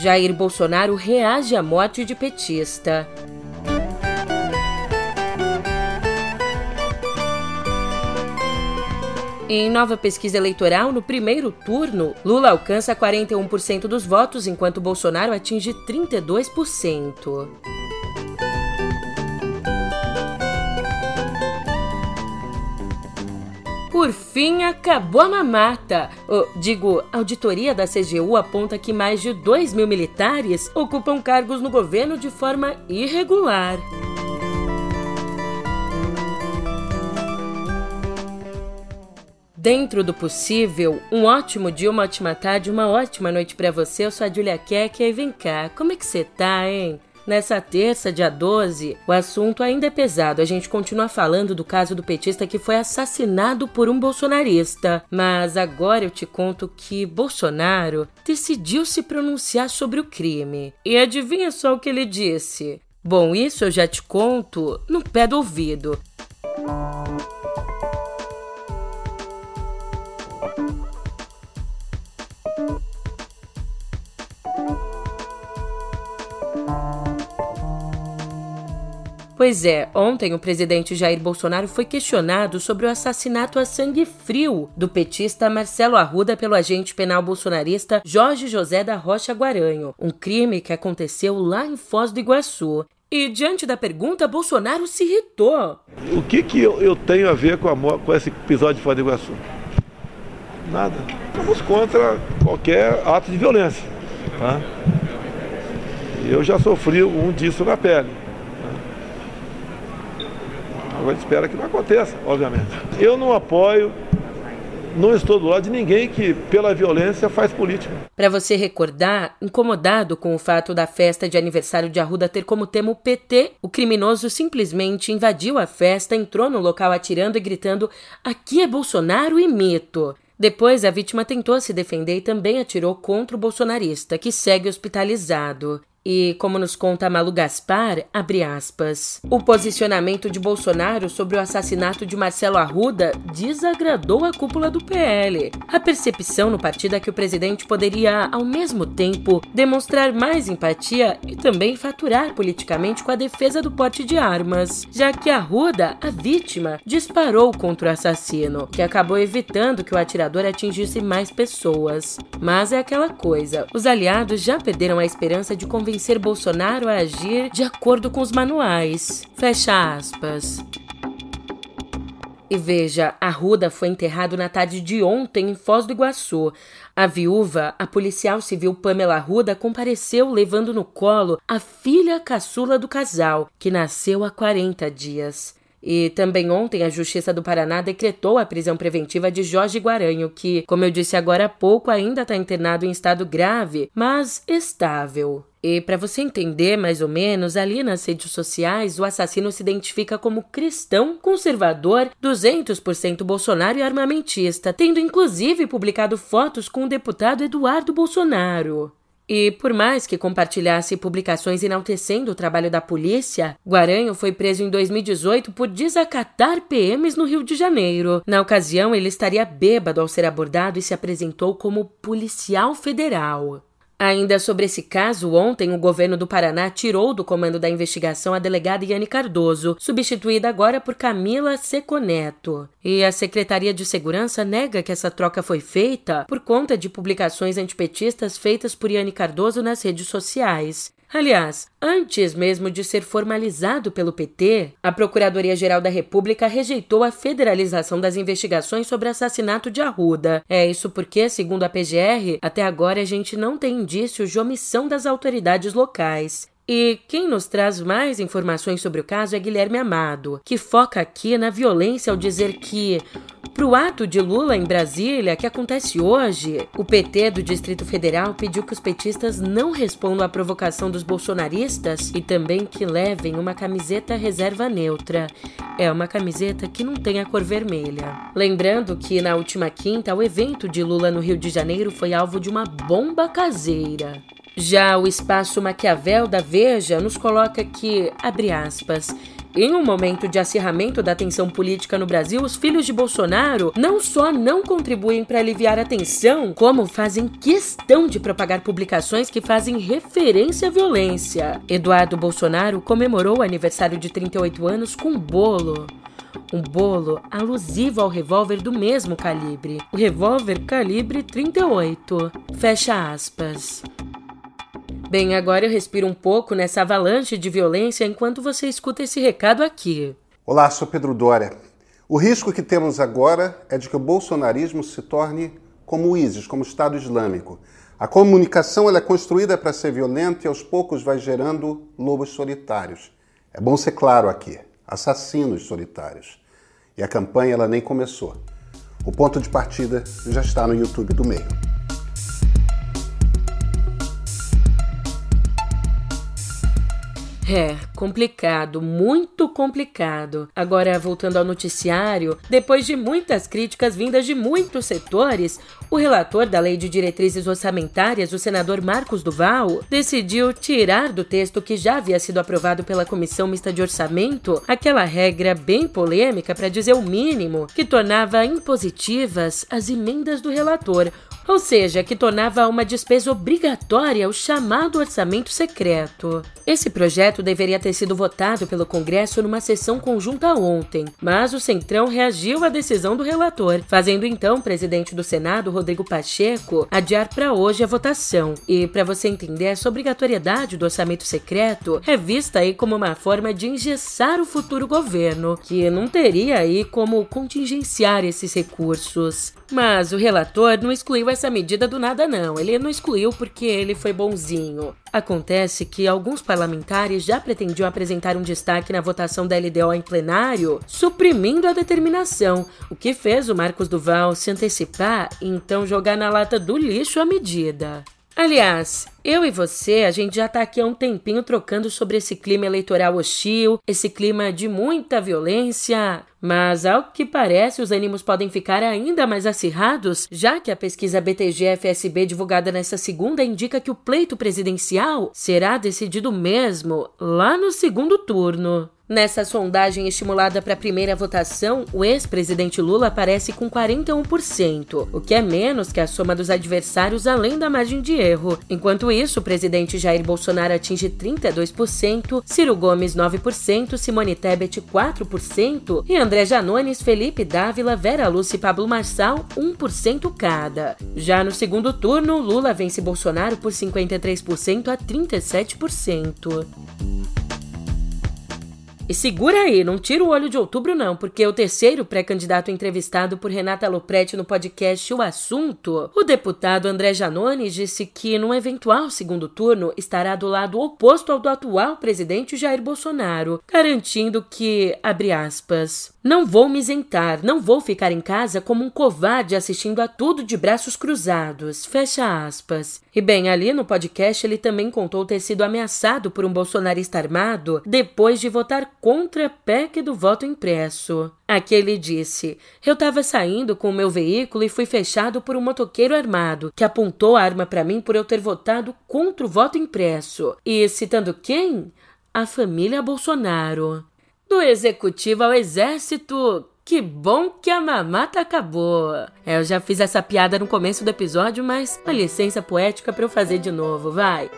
Jair Bolsonaro reage à morte de petista. Em nova pesquisa eleitoral, no primeiro turno, Lula alcança 41% dos votos, enquanto Bolsonaro atinge 32%. Por fim, acabou a mamata. Digo, auditoria da CGU aponta que mais de 2 mil militares ocupam cargos no governo de forma irregular. Dentro do possível, um ótimo dia, uma ótima tarde, uma ótima noite para você. Eu sou a Julia Keck e vem cá, como é que você tá, hein? Nessa terça, dia 12, o assunto ainda é pesado. A gente continua falando do caso do petista que foi assassinado por um bolsonarista. Mas agora eu te conto que Bolsonaro decidiu se pronunciar sobre o crime. E adivinha só o que ele disse? Bom, isso eu já te conto no pé do ouvido. Pois é, ontem o presidente Jair Bolsonaro foi questionado sobre o assassinato a sangue frio do petista Marcelo Arruda pelo agente penal bolsonarista Jorge José da Rocha Guaranho, um crime que aconteceu lá em Foz do Iguaçu. E diante da pergunta, Bolsonaro se irritou. O que, que eu, eu tenho a ver com, a, com esse episódio de Foz do Iguaçu? Nada. Estamos contra qualquer ato de violência. Tá? Eu já sofri um disso na pele. A gente espera que não aconteça, obviamente. Eu não apoio não estou do lado de ninguém que, pela violência, faz política. Para você recordar, incomodado com o fato da festa de aniversário de Arruda ter como tema o PT, o criminoso simplesmente invadiu a festa, entrou no local atirando e gritando: Aqui é Bolsonaro e mito. Depois, a vítima tentou se defender e também atirou contra o bolsonarista, que segue hospitalizado. E, como nos conta Malu Gaspar, abre aspas, o posicionamento de Bolsonaro sobre o assassinato de Marcelo Arruda desagradou a cúpula do PL. A percepção no partido é que o presidente poderia, ao mesmo tempo, demonstrar mais empatia e também faturar politicamente com a defesa do porte de armas, já que Arruda, a vítima, disparou contra o assassino, que acabou evitando que o atirador atingisse mais pessoas. Mas é aquela coisa, os aliados já perderam a esperança de convencer convencer Bolsonaro a agir de acordo com os manuais. Fecha aspas. E veja, Arruda foi enterrado na tarde de ontem em Foz do Iguaçu. A viúva, a policial civil Pamela Arruda, compareceu levando no colo a filha caçula do casal, que nasceu há 40 dias. E também ontem a Justiça do Paraná decretou a prisão preventiva de Jorge Guaranho, que, como eu disse agora há pouco, ainda está internado em estado grave, mas estável. E para você entender mais ou menos, ali nas redes sociais, o assassino se identifica como cristão, conservador, 200% Bolsonaro e armamentista, tendo inclusive publicado fotos com o deputado Eduardo Bolsonaro. E por mais que compartilhasse publicações enaltecendo o trabalho da polícia, Guaranho foi preso em 2018 por desacatar PMs no Rio de Janeiro. Na ocasião, ele estaria bêbado ao ser abordado e se apresentou como policial federal. Ainda sobre esse caso, ontem o governo do Paraná tirou do comando da investigação a delegada Yane Cardoso, substituída agora por Camila Seconeto. E a Secretaria de Segurança nega que essa troca foi feita por conta de publicações antipetistas feitas por Yane Cardoso nas redes sociais. Aliás, antes mesmo de ser formalizado pelo PT, a Procuradoria-Geral da República rejeitou a federalização das investigações sobre o assassinato de Arruda. É isso porque, segundo a PGR, até agora a gente não tem indícios de omissão das autoridades locais. E quem nos traz mais informações sobre o caso é Guilherme Amado, que foca aqui na violência ao dizer que, para o ato de Lula em Brasília, que acontece hoje, o PT do Distrito Federal pediu que os petistas não respondam à provocação dos bolsonaristas e também que levem uma camiseta reserva neutra. É uma camiseta que não tem a cor vermelha. Lembrando que na última quinta, o evento de Lula no Rio de Janeiro foi alvo de uma bomba caseira. Já o espaço Maquiavel da Veja nos coloca que, abre aspas, Em um momento de acirramento da tensão política no Brasil, os filhos de Bolsonaro não só não contribuem para aliviar a tensão, como fazem questão de propagar publicações que fazem referência à violência. Eduardo Bolsonaro comemorou o aniversário de 38 anos com um bolo. Um bolo alusivo ao revólver do mesmo calibre. O revólver calibre 38. Fecha aspas. Bem, agora eu respiro um pouco nessa avalanche de violência enquanto você escuta esse recado aqui. Olá, sou Pedro Dória. O risco que temos agora é de que o bolsonarismo se torne como o ISIS, como o Estado Islâmico. A comunicação é construída para ser violenta e aos poucos vai gerando lobos solitários. É bom ser claro aqui, assassinos solitários. E a campanha ela nem começou. O ponto de partida já está no YouTube do meio. É, complicado, muito complicado. Agora, voltando ao noticiário, depois de muitas críticas vindas de muitos setores, o relator da Lei de Diretrizes Orçamentárias, o senador Marcos Duval, decidiu tirar do texto que já havia sido aprovado pela Comissão Mista de Orçamento aquela regra bem polêmica, para dizer o mínimo, que tornava impositivas as emendas do relator, ou seja, que tornava uma despesa obrigatória o chamado orçamento secreto. Esse projeto deveria ter sido votado pelo Congresso numa sessão conjunta ontem, mas o Centrão reagiu à decisão do relator, fazendo então o presidente do Senado, Rodrigo Pacheco, adiar para hoje a votação. E para você entender, essa obrigatoriedade do orçamento secreto é vista aí como uma forma de engessar o futuro governo, que não teria aí como contingenciar esses recursos. Mas o relator não excluiu essa medida do nada, não. Ele não excluiu porque ele foi bonzinho. Acontece que alguns parlamentares já pretendiam apresentar um destaque na votação da LDO em plenário, suprimindo a determinação, o que fez o Marcos Duval se antecipar e então jogar na lata do lixo a medida. Aliás, eu e você, a gente já tá aqui há um tempinho trocando sobre esse clima eleitoral hostil, esse clima de muita violência, mas ao que parece os ânimos podem ficar ainda mais acirrados, já que a pesquisa BTG-FSB divulgada nesta segunda indica que o pleito presidencial será decidido mesmo lá no segundo turno. Nessa sondagem estimulada para a primeira votação, o ex-presidente Lula aparece com 41%, o que é menos que a soma dos adversários além da margem de erro. Enquanto isso, o presidente Jair Bolsonaro atinge 32%, Ciro Gomes 9%, Simone Tebet 4% e André Janones, Felipe Dávila, Vera Lúcia e Pablo Marçal 1% cada. Já no segundo turno, Lula vence Bolsonaro por 53% a 37%. E segura aí, não tira o olho de outubro não, porque o terceiro pré-candidato entrevistado por Renata Lopretti no podcast O Assunto, o deputado André Janones disse que num eventual segundo turno estará do lado oposto ao do atual presidente Jair Bolsonaro, garantindo que, abre aspas, não vou me isentar, não vou ficar em casa como um covarde assistindo a tudo de braços cruzados. Fecha aspas. E bem, ali no podcast ele também contou ter sido ameaçado por um bolsonarista armado depois de votar contra a PEC do voto impresso. Aqui ele disse: Eu estava saindo com o meu veículo e fui fechado por um motoqueiro armado que apontou a arma para mim por eu ter votado contra o voto impresso. E citando quem? A família Bolsonaro. Do executivo ao exército, que bom que a mamata acabou. É, eu já fiz essa piada no começo do episódio, mas uma licença poética para eu fazer de novo, vai.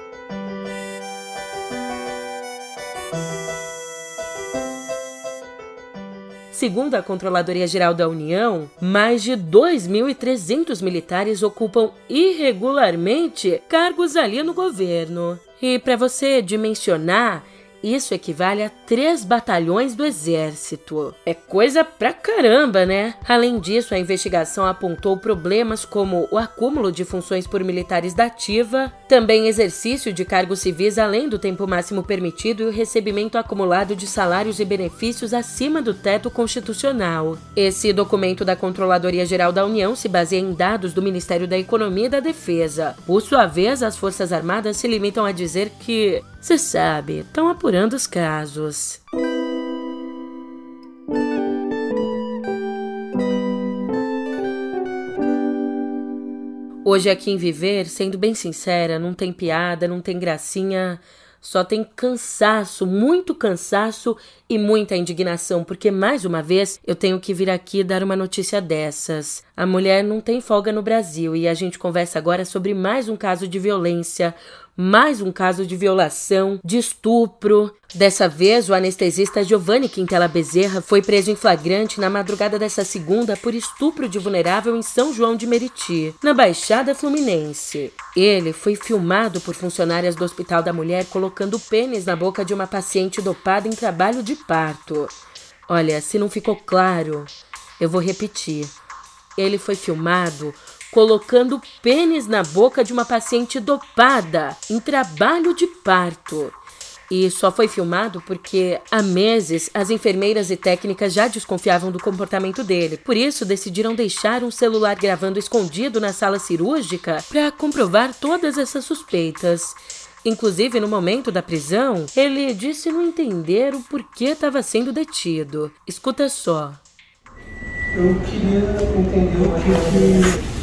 Segundo a Controladoria Geral da União, mais de 2.300 militares ocupam irregularmente cargos ali no governo. E para você dimensionar, isso equivale a três batalhões do exército. É coisa pra caramba, né? Além disso, a investigação apontou problemas como o acúmulo de funções por militares da ativa, também exercício de cargos civis além do tempo máximo permitido e o recebimento acumulado de salários e benefícios acima do teto constitucional. Esse documento da Controladoria Geral da União se baseia em dados do Ministério da Economia e da Defesa. Por sua vez, as Forças Armadas se limitam a dizer que você sabe, estão apurando os casos. Hoje aqui em Viver, sendo bem sincera, não tem piada, não tem gracinha, só tem cansaço, muito cansaço e muita indignação, porque mais uma vez eu tenho que vir aqui dar uma notícia dessas. A mulher não tem folga no Brasil e a gente conversa agora sobre mais um caso de violência, mais um caso de violação, de estupro. Dessa vez, o anestesista Giovanni Quintela Bezerra foi preso em flagrante na madrugada dessa segunda por estupro de vulnerável em São João de Meriti, na Baixada Fluminense. Ele foi filmado por funcionárias do Hospital da Mulher colocando pênis na boca de uma paciente dopada em trabalho de parto. Olha, se não ficou claro, eu vou repetir. Ele foi filmado colocando pênis na boca de uma paciente dopada em trabalho de parto. E só foi filmado porque há meses as enfermeiras e técnicas já desconfiavam do comportamento dele. Por isso, decidiram deixar um celular gravando escondido na sala cirúrgica para comprovar todas essas suspeitas. Inclusive, no momento da prisão, ele disse não entender o porquê estava sendo detido. Escuta só. Eu queria entender o que,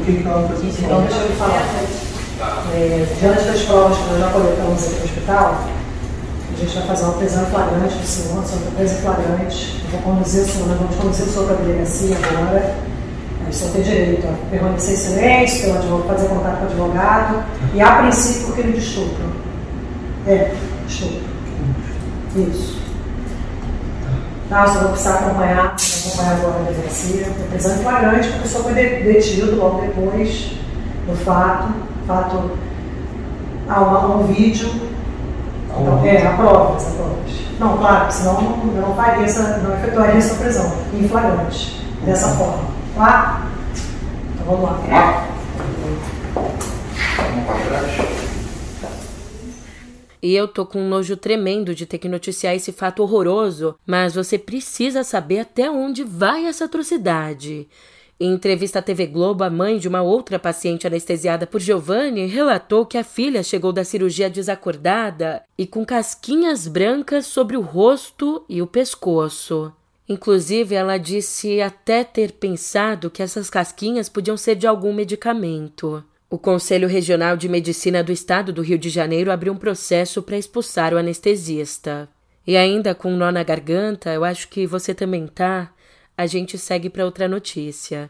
o que estava fazendo. Então, deixa eu falar. É, diante das provas que nós já coletamos aqui no hospital, a gente vai fazer uma prisão flagrante do senhor, senhor presa flagrante. Eu vou conduzir o senhor, nós vamos conduzir o senhor para a delegacia agora. O senhor tem direito a permanecer em silêncio, pelo advogado, fazer contato com o advogado, e a princípio crime de estupro. É, estupro. Isso. Tá, eu vou precisar acompanhar, acompanhar agora a delegacia, prisão flagrante, porque o senhor foi detido logo depois do fato. fato há, uma, um vídeo. Então, é, a provas, a provas. Não, claro, senão não, não faria essa, não efetuaria essa prisão em flagrante, dessa forma. Tá? Então vamos lá. Vamos para trás. E eu tô com um nojo tremendo de ter que noticiar esse fato horroroso, mas você precisa saber até onde vai essa atrocidade. Em entrevista à TV Globo, a mãe de uma outra paciente anestesiada por Giovanni relatou que a filha chegou da cirurgia desacordada e com casquinhas brancas sobre o rosto e o pescoço. Inclusive, ela disse até ter pensado que essas casquinhas podiam ser de algum medicamento. O Conselho Regional de Medicina do Estado do Rio de Janeiro abriu um processo para expulsar o anestesista. E ainda com um nó na garganta, eu acho que você também tá. A gente segue para outra notícia.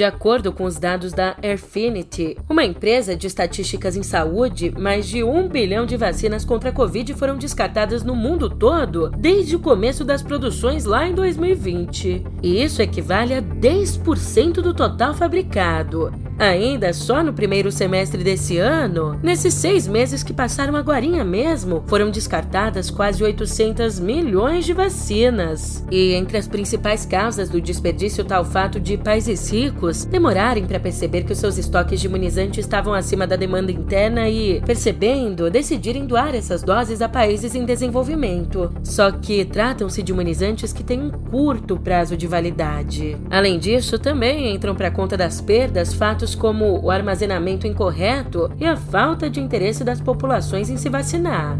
De acordo com os dados da Airfinity, uma empresa de estatísticas em saúde, mais de um bilhão de vacinas contra a Covid foram descartadas no mundo todo desde o começo das produções lá em 2020. E isso equivale a 10% do total fabricado. Ainda só no primeiro semestre desse ano, nesses seis meses que passaram agora mesmo, foram descartadas quase 800 milhões de vacinas. E entre as principais causas do desperdício está o fato de países ricos demorarem para perceber que os seus estoques de imunizantes estavam acima da demanda interna e, percebendo, decidirem doar essas doses a países em desenvolvimento. Só que tratam-se de imunizantes que têm um curto prazo de validade. Além disso, também entram para conta das perdas fatos como o armazenamento incorreto e a falta de interesse das populações em se vacinar.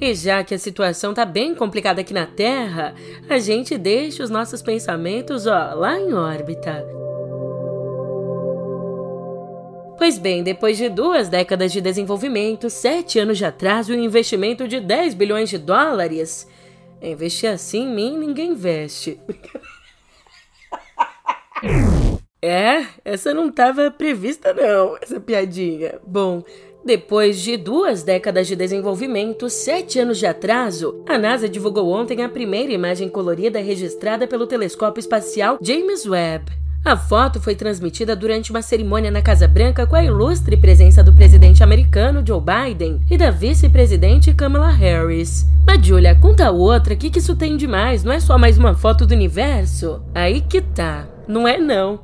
E já que a situação está bem complicada aqui na Terra, a gente deixa os nossos pensamentos ó, lá em órbita. Pois bem, depois de duas décadas de desenvolvimento, sete anos de atraso e um investimento de 10 bilhões de dólares, investir assim em mim ninguém investe. É, essa não estava prevista não, essa piadinha. Bom, depois de duas décadas de desenvolvimento, sete anos de atraso, a NASA divulgou ontem a primeira imagem colorida registrada pelo telescópio espacial James Webb. A foto foi transmitida durante uma cerimônia na Casa Branca com a ilustre presença do presidente americano Joe Biden e da vice-presidente Kamala Harris. Mas, Julia, conta outra, o que, que isso tem demais? Não é só mais uma foto do universo? Aí que tá. Não é não.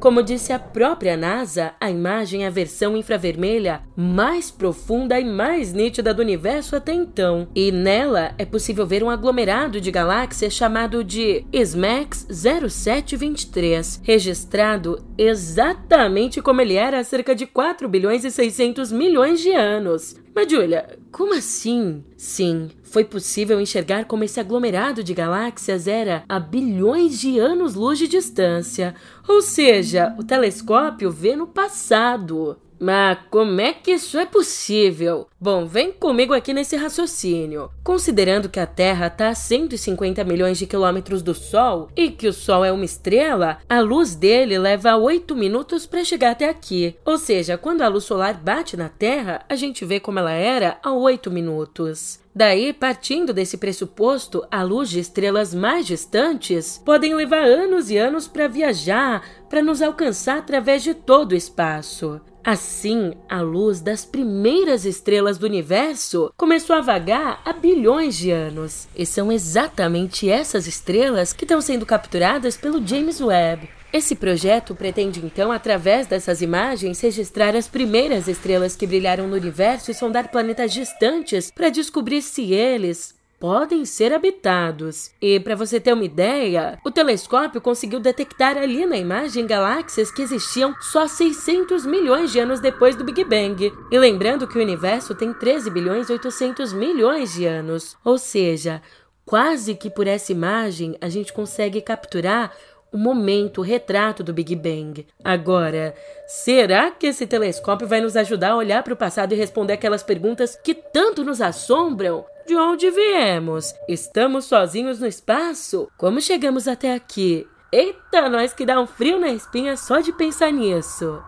Como disse a própria NASA, a imagem é a versão infravermelha mais profunda e mais nítida do universo até então, e nela é possível ver um aglomerado de galáxias chamado de SMAX 0723, registrado exatamente como ele era há cerca de 4 bilhões e 600 milhões de anos. Mas, Julia, como assim? Sim, foi possível enxergar como esse aglomerado de galáxias era a bilhões de anos-luz de distância. Ou seja, o telescópio vê no passado. Mas como é que isso é possível? Bom, vem comigo aqui nesse raciocínio. Considerando que a Terra está a 150 milhões de quilômetros do Sol e que o Sol é uma estrela, a luz dele leva 8 minutos para chegar até aqui. Ou seja, quando a luz solar bate na Terra, a gente vê como ela era a 8 minutos. Daí, partindo desse pressuposto, a luz de estrelas mais distantes podem levar anos e anos para viajar, para nos alcançar através de todo o espaço. Assim, a luz das primeiras estrelas do universo começou a vagar há bilhões de anos. E são exatamente essas estrelas que estão sendo capturadas pelo James Webb. Esse projeto pretende então, através dessas imagens, registrar as primeiras estrelas que brilharam no universo e sondar planetas distantes para descobrir se eles podem ser habitados. E para você ter uma ideia, o telescópio conseguiu detectar ali na imagem galáxias que existiam só 600 milhões de anos depois do Big Bang. E lembrando que o universo tem 13 bilhões e 800 milhões de anos, ou seja, quase que por essa imagem a gente consegue capturar o momento, o retrato do Big Bang. Agora, será que esse telescópio vai nos ajudar a olhar para o passado e responder aquelas perguntas que tanto nos assombram? De onde viemos? Estamos sozinhos no espaço? Como chegamos até aqui? Eita, nós que dá um frio na espinha só de pensar nisso.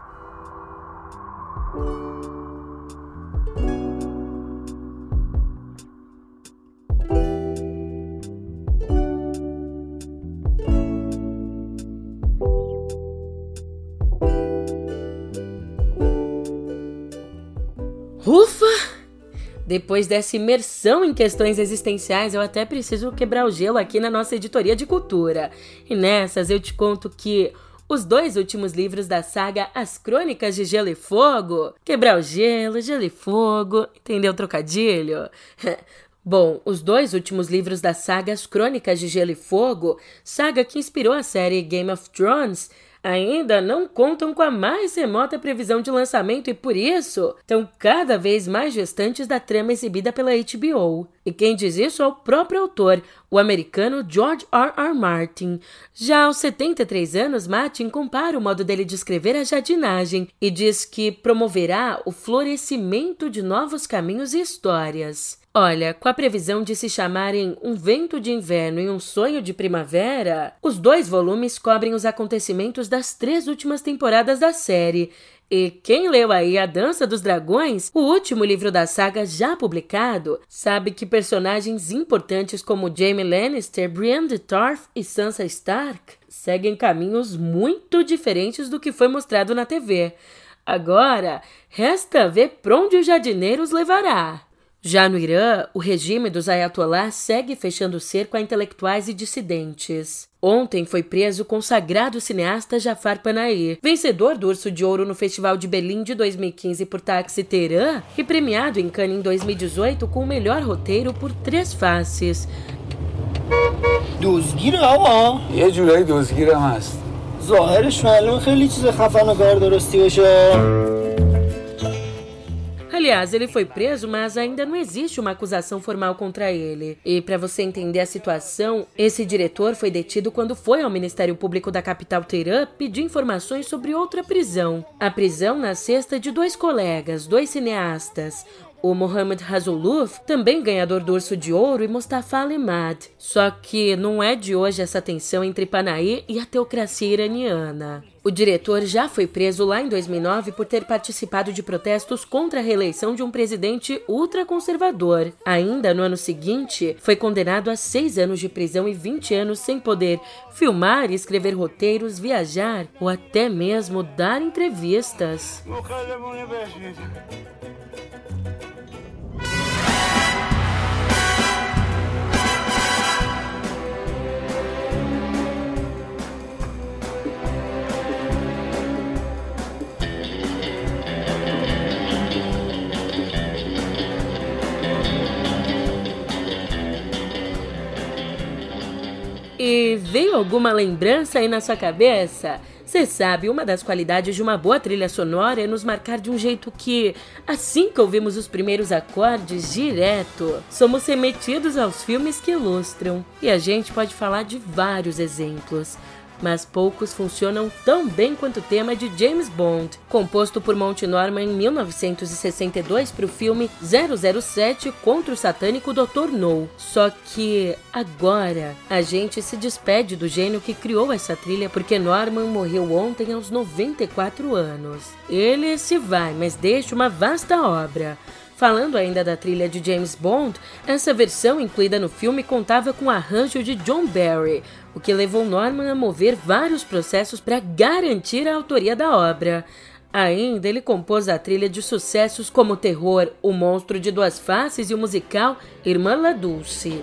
Depois dessa imersão em questões existenciais, eu até preciso quebrar o gelo aqui na nossa editoria de cultura. E nessas eu te conto que os dois últimos livros da saga As Crônicas de Gelo e Fogo, quebrar o gelo, gelo e fogo, entendeu o trocadilho? Bom, os dois últimos livros da saga As Crônicas de Gelo e Fogo, saga que inspirou a série Game of Thrones, ainda não contam com a mais remota previsão de lançamento e, por isso, estão cada vez mais distantes da trama exibida pela HBO. E quem diz isso é o próprio autor, o americano George R. R. Martin. Já aos 73 anos, Martin compara o modo dele de escrever a jardinagem e diz que promoverá o florescimento de novos caminhos e histórias. Olha, com a previsão de se chamarem Um Vento de Inverno e Um Sonho de Primavera, os dois volumes cobrem os acontecimentos das três últimas temporadas da série. E quem leu aí A Dança dos Dragões, o último livro da saga já publicado, sabe que personagens importantes como Jaime Lannister, Brienne de Tarth e Sansa Stark seguem caminhos muito diferentes do que foi mostrado na TV. Agora, resta ver para onde o jardineiro os levará. Já no Irã, o regime dos ayatollahs segue fechando o cerco a intelectuais e dissidentes. Ontem foi preso o consagrado cineasta Jafar Panahi, vencedor do Urso de Ouro no Festival de Berlim de 2015 por Taxi Teherã e premiado em Cannes em 2018 com o melhor roteiro por Três Faces. Aliás, ele foi preso, mas ainda não existe uma acusação formal contra ele. E para você entender a situação, esse diretor foi detido quando foi ao Ministério Público da capital Teherã pedir informações sobre outra prisão. A prisão na cesta de dois colegas, dois cineastas, o Mohamed Razuluf, também ganhador do Urso de Ouro, e Mustafa Alemad. Só que não é de hoje essa tensão entre Panaí e a teocracia iraniana. O diretor já foi preso lá em 2009 por ter participado de protestos contra a reeleição de um presidente ultraconservador. Ainda no ano seguinte, foi condenado a seis anos de prisão e 20 anos sem poder filmar escrever roteiros, viajar ou até mesmo dar entrevistas. E veio alguma lembrança aí na sua cabeça? Você sabe, uma das qualidades de uma boa trilha sonora é nos marcar de um jeito que, assim que ouvimos os primeiros acordes direto, somos remetidos aos filmes que ilustram. E a gente pode falar de vários exemplos mas poucos funcionam tão bem quanto o tema de James Bond, composto por Monty Norman em 1962 para o filme 007 contra o satânico Dr. No. Só que agora a gente se despede do gênio que criou essa trilha porque Norman morreu ontem aos 94 anos. Ele se vai, mas deixa uma vasta obra. Falando ainda da trilha de James Bond, essa versão incluída no filme contava com o arranjo de John Barry, o que levou Norman a mover vários processos para garantir a autoria da obra. Ainda ele compôs a trilha de sucessos como terror O Monstro de Duas Faces e o musical Irmã La Dulce.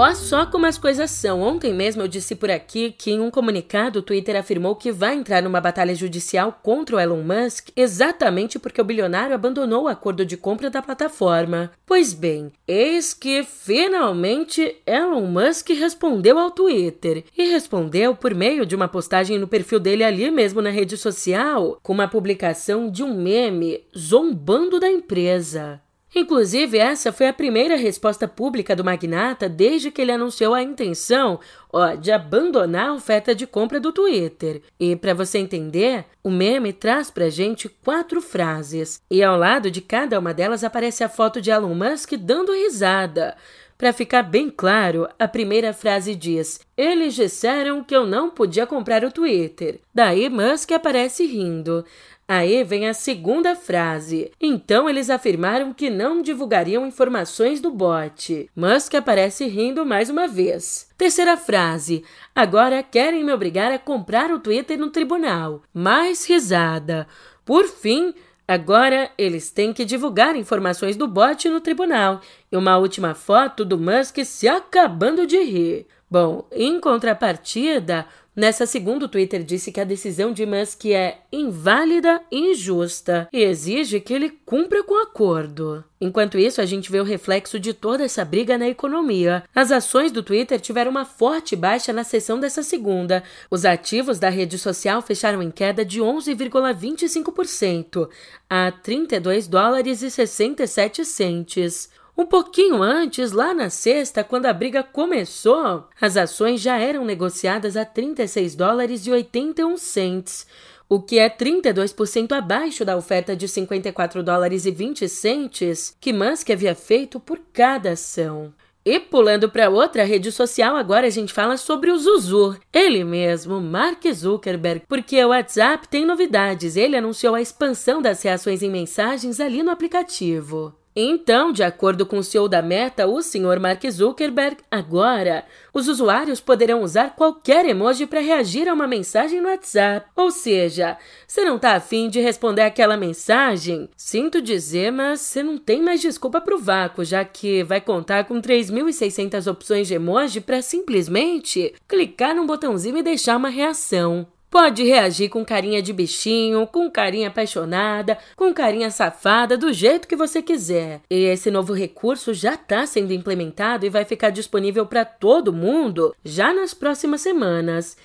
Ó só como as coisas são. Ontem mesmo eu disse por aqui que em um comunicado o Twitter afirmou que vai entrar numa batalha judicial contra o Elon Musk exatamente porque o bilionário abandonou o acordo de compra da plataforma. Pois bem, eis que finalmente Elon Musk respondeu ao Twitter. E respondeu por meio de uma postagem no perfil dele ali mesmo na rede social, com uma publicação de um meme zombando da empresa. Inclusive, essa foi a primeira resposta pública do magnata desde que ele anunciou a intenção ó, de abandonar a oferta de compra do Twitter. E para você entender, o meme traz pra gente quatro frases, e ao lado de cada uma delas aparece a foto de Elon Musk dando risada. Para ficar bem claro, a primeira frase diz: Eles disseram que eu não podia comprar o Twitter. Daí Musk aparece rindo. Aí vem a segunda frase. Então eles afirmaram que não divulgariam informações do bot. Musk aparece rindo mais uma vez. Terceira frase. Agora querem me obrigar a comprar o Twitter no tribunal. Mais risada. Por fim, Agora eles têm que divulgar informações do bot no tribunal e uma última foto do Musk se acabando de rir. Bom, em contrapartida, Nessa segunda, o Twitter disse que a decisão de Musk é inválida e injusta e exige que ele cumpra com o acordo. Enquanto isso, a gente vê o reflexo de toda essa briga na economia. As ações do Twitter tiveram uma forte baixa na sessão dessa segunda. Os ativos da rede social fecharam em queda de 11,25% a 32 dólares e 67 centes. Um pouquinho antes, lá na sexta, quando a briga começou, as ações já eram negociadas a 36 dólares e 81 cents, o que é 32% abaixo da oferta de 54 dólares e 20 centes que Musk havia feito por cada ação. E pulando para outra rede social, agora a gente fala sobre o Zuzu, ele mesmo, Mark Zuckerberg, porque o WhatsApp tem novidades. Ele anunciou a expansão das reações em mensagens ali no aplicativo. Então, de acordo com o CEO da Meta, o Sr. Mark Zuckerberg, agora os usuários poderão usar qualquer emoji para reagir a uma mensagem no WhatsApp. Ou seja, você não está afim de responder aquela mensagem? Sinto dizer, mas você não tem mais desculpa para o vácuo, já que vai contar com 3.600 opções de emoji para simplesmente clicar num botãozinho e deixar uma reação. Pode reagir com carinha de bichinho, com carinha apaixonada, com carinha safada, do jeito que você quiser. E esse novo recurso já está sendo implementado e vai ficar disponível para todo mundo já nas próximas semanas.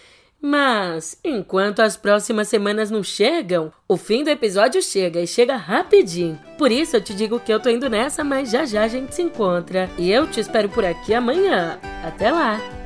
Mas, enquanto as próximas semanas não chegam, o fim do episódio chega e chega rapidinho. Por isso eu te digo que eu tô indo nessa, mas já já a gente se encontra. E eu te espero por aqui amanhã. Até lá!